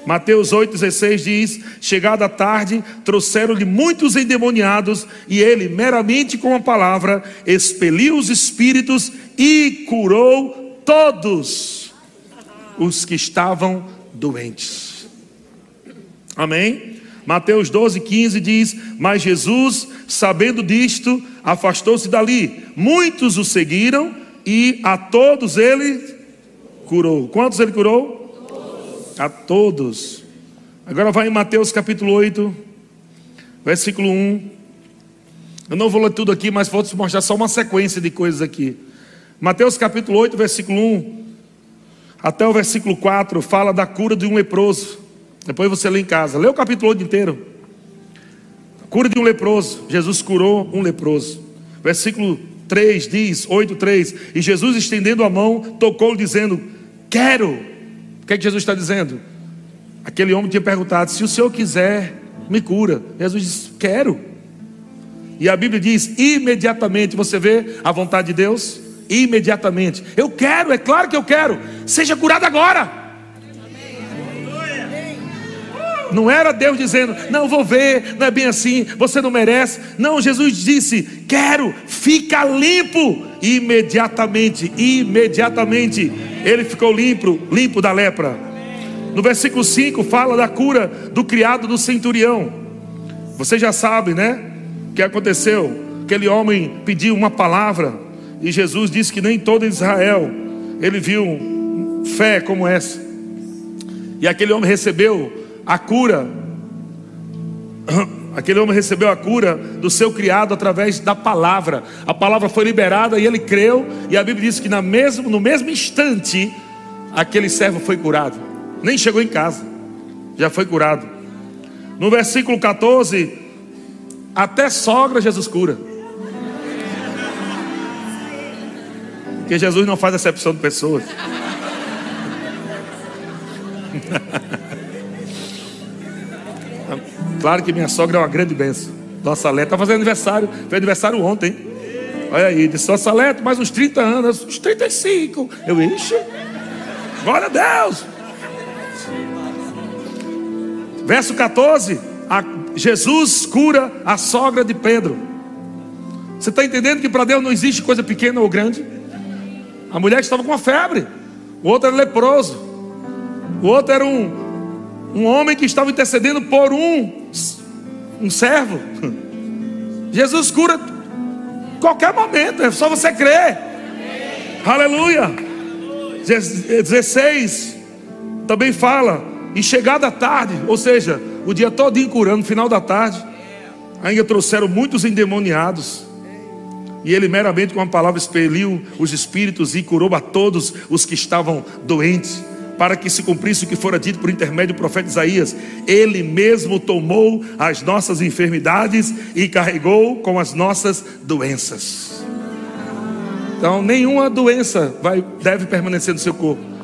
Mateus 8,16 diz: Chegada a tarde, trouxeram-lhe muitos endemoniados, e ele, meramente com a palavra, expeliu os espíritos e curou todos os que estavam doentes. Amém? Mateus 12, 15 diz: Mas Jesus, sabendo disto, afastou-se dali. Muitos o seguiram e a todos ele curou. Quantos ele curou? A todos. Agora vai em Mateus capítulo 8, versículo 1. Eu não vou ler tudo aqui, mas vou te mostrar só uma sequência de coisas aqui. Mateus capítulo 8, versículo 1 até o versículo 4 fala da cura de um leproso. Depois você lê em casa. Lê o capítulo 8 inteiro. cura de um leproso. Jesus curou um leproso. Versículo 3 diz, 8, 3. E Jesus estendendo a mão, tocou-lhe, dizendo: Quero o que, é que Jesus está dizendo? Aquele homem tinha perguntado: se o Senhor quiser, me cura. Jesus disse: quero. E a Bíblia diz: imediatamente, você vê a vontade de Deus? Imediatamente. Eu quero, é claro que eu quero. Seja curado agora. Não era Deus dizendo, não vou ver, não é bem assim, você não merece. Não, Jesus disse, quero, fica limpo. Imediatamente, imediatamente ele ficou limpo, limpo da lepra. No versículo 5 fala da cura do criado do centurião. Você já sabe, né? O que aconteceu? Aquele homem pediu uma palavra e Jesus disse que nem todo Israel ele viu fé como essa. E aquele homem recebeu a cura. Aquele homem recebeu a cura do seu criado através da palavra. A palavra foi liberada e ele creu. E a Bíblia diz que no mesmo, no mesmo instante, aquele servo foi curado. Nem chegou em casa, já foi curado. No versículo 14, até sogra Jesus cura. Porque Jesus não faz exceção de pessoas. (laughs) Claro que minha sogra é uma grande benção. Nossa Leto está fazendo aniversário, fez aniversário ontem. Olha aí, disse, Nossa Leto, mais uns 30 anos, uns 35. Eu, ixi, glória a Deus. Verso 14: a, Jesus cura a sogra de Pedro. Você está entendendo que para Deus não existe coisa pequena ou grande? A mulher estava com uma febre, o outro era leproso, o outro era um, um homem que estava intercedendo por um, um servo. Jesus cura qualquer momento, é só você crer. Aleluia. 16 também fala, e chegada a tarde, ou seja, o dia todinho curando, final da tarde, ainda trouxeram muitos endemoniados. E ele meramente com a palavra expeliu os espíritos e curou a todos os que estavam doentes para que se cumprisse o que fora dito por intermédio do profeta Isaías. Ele mesmo tomou as nossas enfermidades e carregou com as nossas doenças. Então, nenhuma doença vai, deve permanecer no seu corpo.